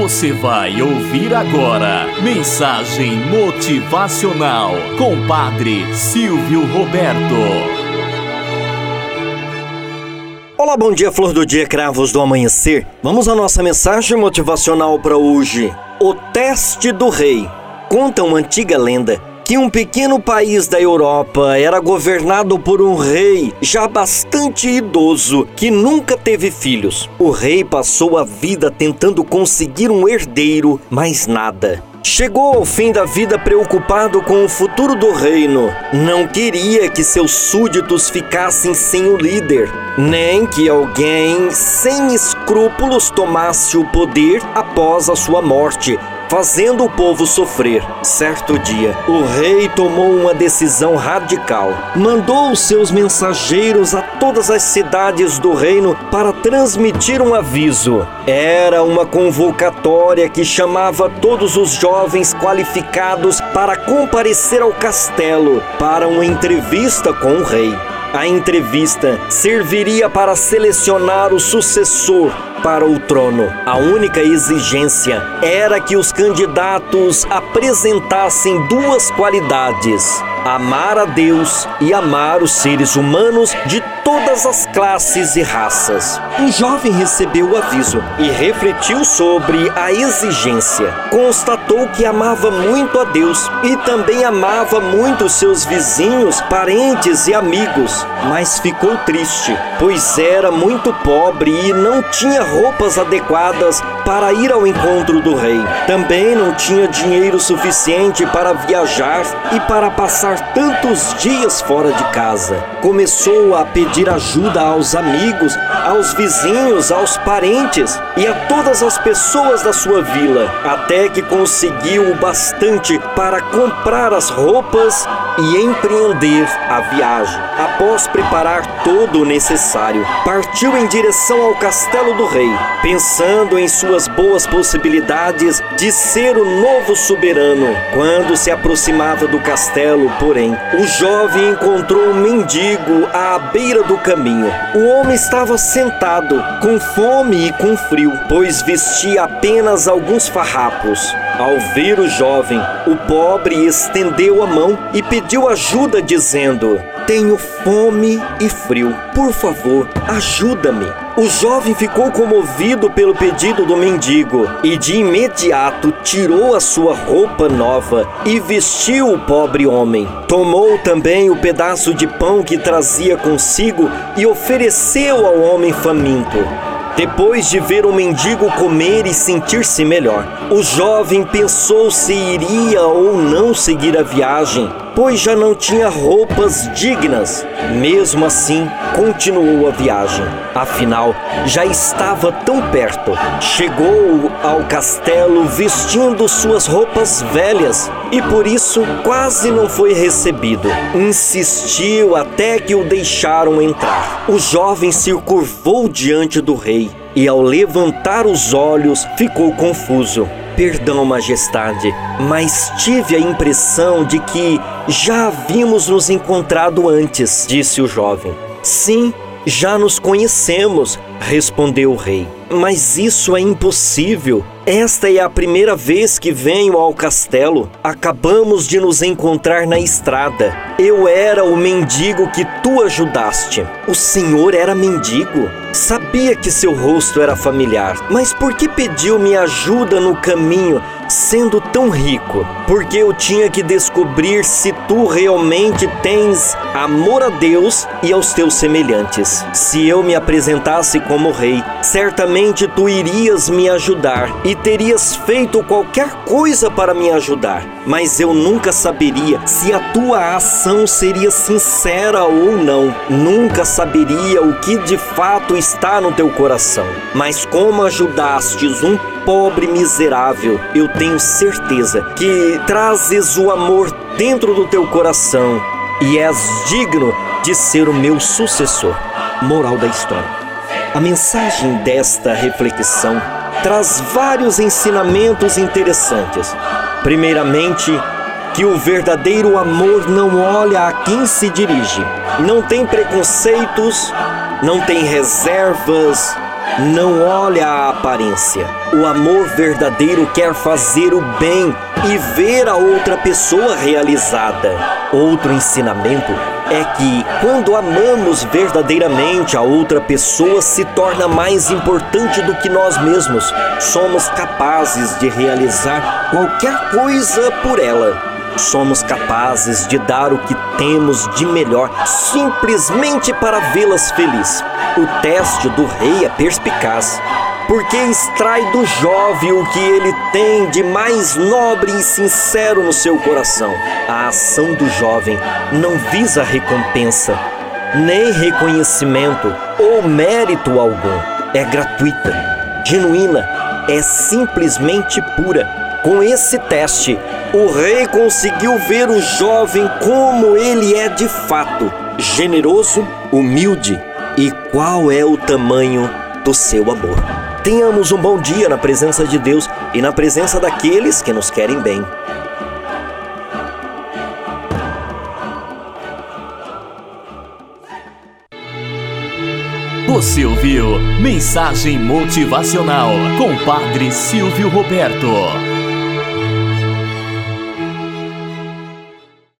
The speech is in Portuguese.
Você vai ouvir agora Mensagem Motivacional com Padre Silvio Roberto. Olá, bom dia, flor do dia, cravos do amanhecer. Vamos à nossa mensagem motivacional para hoje. O teste do rei. Conta uma antiga lenda que um pequeno país da Europa era governado por um rei já bastante idoso que nunca teve filhos. O rei passou a vida tentando conseguir um herdeiro, mas nada. Chegou ao fim da vida preocupado com o futuro do reino. Não queria que seus súditos ficassem sem o líder, nem que alguém sem escrúpulos tomasse o poder após a sua morte fazendo o povo sofrer. Certo dia, o rei tomou uma decisão radical. Mandou seus mensageiros a todas as cidades do reino para transmitir um aviso. Era uma convocatória que chamava todos os jovens qualificados para comparecer ao castelo para uma entrevista com o rei. A entrevista serviria para selecionar o sucessor para o trono. A única exigência era que os candidatos apresentassem duas qualidades: amar a Deus e amar os seres humanos de todas as classes e raças. Um jovem recebeu o aviso e refletiu sobre a exigência. Constatou que amava muito a Deus e também amava muito seus vizinhos, parentes e amigos, mas ficou triste, pois era muito pobre e não tinha roupas adequadas para ir ao encontro do rei. Também não tinha dinheiro suficiente para viajar e para passar tantos dias fora de casa. Começou a pedir ajuda aos amigos, aos vizinhos, aos parentes e a todas as pessoas da sua vila, até que conseguiu o bastante para comprar as roupas e empreender a viagem. Após preparar todo o necessário, partiu em direção ao castelo do rei, pensando em suas boas possibilidades de ser o novo soberano. Quando se aproximava do castelo, porém, o jovem encontrou um mendigo à beira do caminho. O homem estava sentado, com fome e com frio, pois vestia apenas alguns farrapos. Ao ver o jovem, o pobre estendeu a mão e pediu ajuda, dizendo: Tenho fome e frio. Por favor, ajuda-me. O jovem ficou comovido pelo pedido do mendigo e de imediato tirou a sua roupa nova e vestiu o pobre homem. Tomou também o pedaço de pão que trazia consigo e ofereceu ao homem faminto. Depois de ver o mendigo comer e sentir-se melhor, o jovem pensou se iria ou não seguir a viagem, pois já não tinha roupas dignas. Mesmo assim, continuou a viagem. Afinal, já estava tão perto. Chegou ao castelo vestindo suas roupas velhas e por isso quase não foi recebido. Insistiu até que o deixaram entrar. O jovem se curvou diante do rei e, ao levantar os olhos, ficou confuso. Perdão, Majestade, mas tive a impressão de que já havíamos nos encontrado antes, disse o jovem. Sim, já nos conhecemos, respondeu o rei. Mas isso é impossível. Esta é a primeira vez que venho ao castelo. Acabamos de nos encontrar na estrada. Eu era o mendigo que tu ajudaste. O senhor era mendigo? Sabia que seu rosto era familiar, mas por que pediu me ajuda no caminho, sendo tão rico? Porque eu tinha que descobrir se tu realmente tens amor a Deus e aos teus semelhantes. Se eu me apresentasse como rei, certamente tu irias me ajudar e terias feito qualquer coisa para me ajudar, mas eu nunca saberia se a tua ação seria sincera ou não. Nunca saberia o que de fato está no teu coração. Mas como ajudastes um pobre miserável, eu tenho certeza que trazes o amor dentro do teu coração e és digno de ser o meu sucessor. Moral da história. A mensagem desta reflexão traz vários ensinamentos interessantes. Primeiramente, que o verdadeiro amor não olha a quem se dirige, não tem preconceitos, não tem reservas, não olha a aparência. O amor verdadeiro quer fazer o bem e ver a outra pessoa realizada. Outro ensinamento é que quando amamos verdadeiramente a outra pessoa se torna mais importante do que nós mesmos. Somos capazes de realizar qualquer coisa por ela somos capazes de dar o que temos de melhor simplesmente para vê-las felizes. O teste do rei é perspicaz, porque extrai do jovem o que ele tem de mais nobre e sincero no seu coração. A ação do jovem não visa recompensa, nem reconhecimento ou mérito algum. É gratuita, genuína, é simplesmente pura com esse teste, o rei conseguiu ver o jovem como ele é de fato, generoso, humilde e qual é o tamanho do seu amor. Tenhamos um bom dia na presença de Deus e na presença daqueles que nos querem bem. Você ouviu Mensagem Motivacional com Padre Silvio Roberto.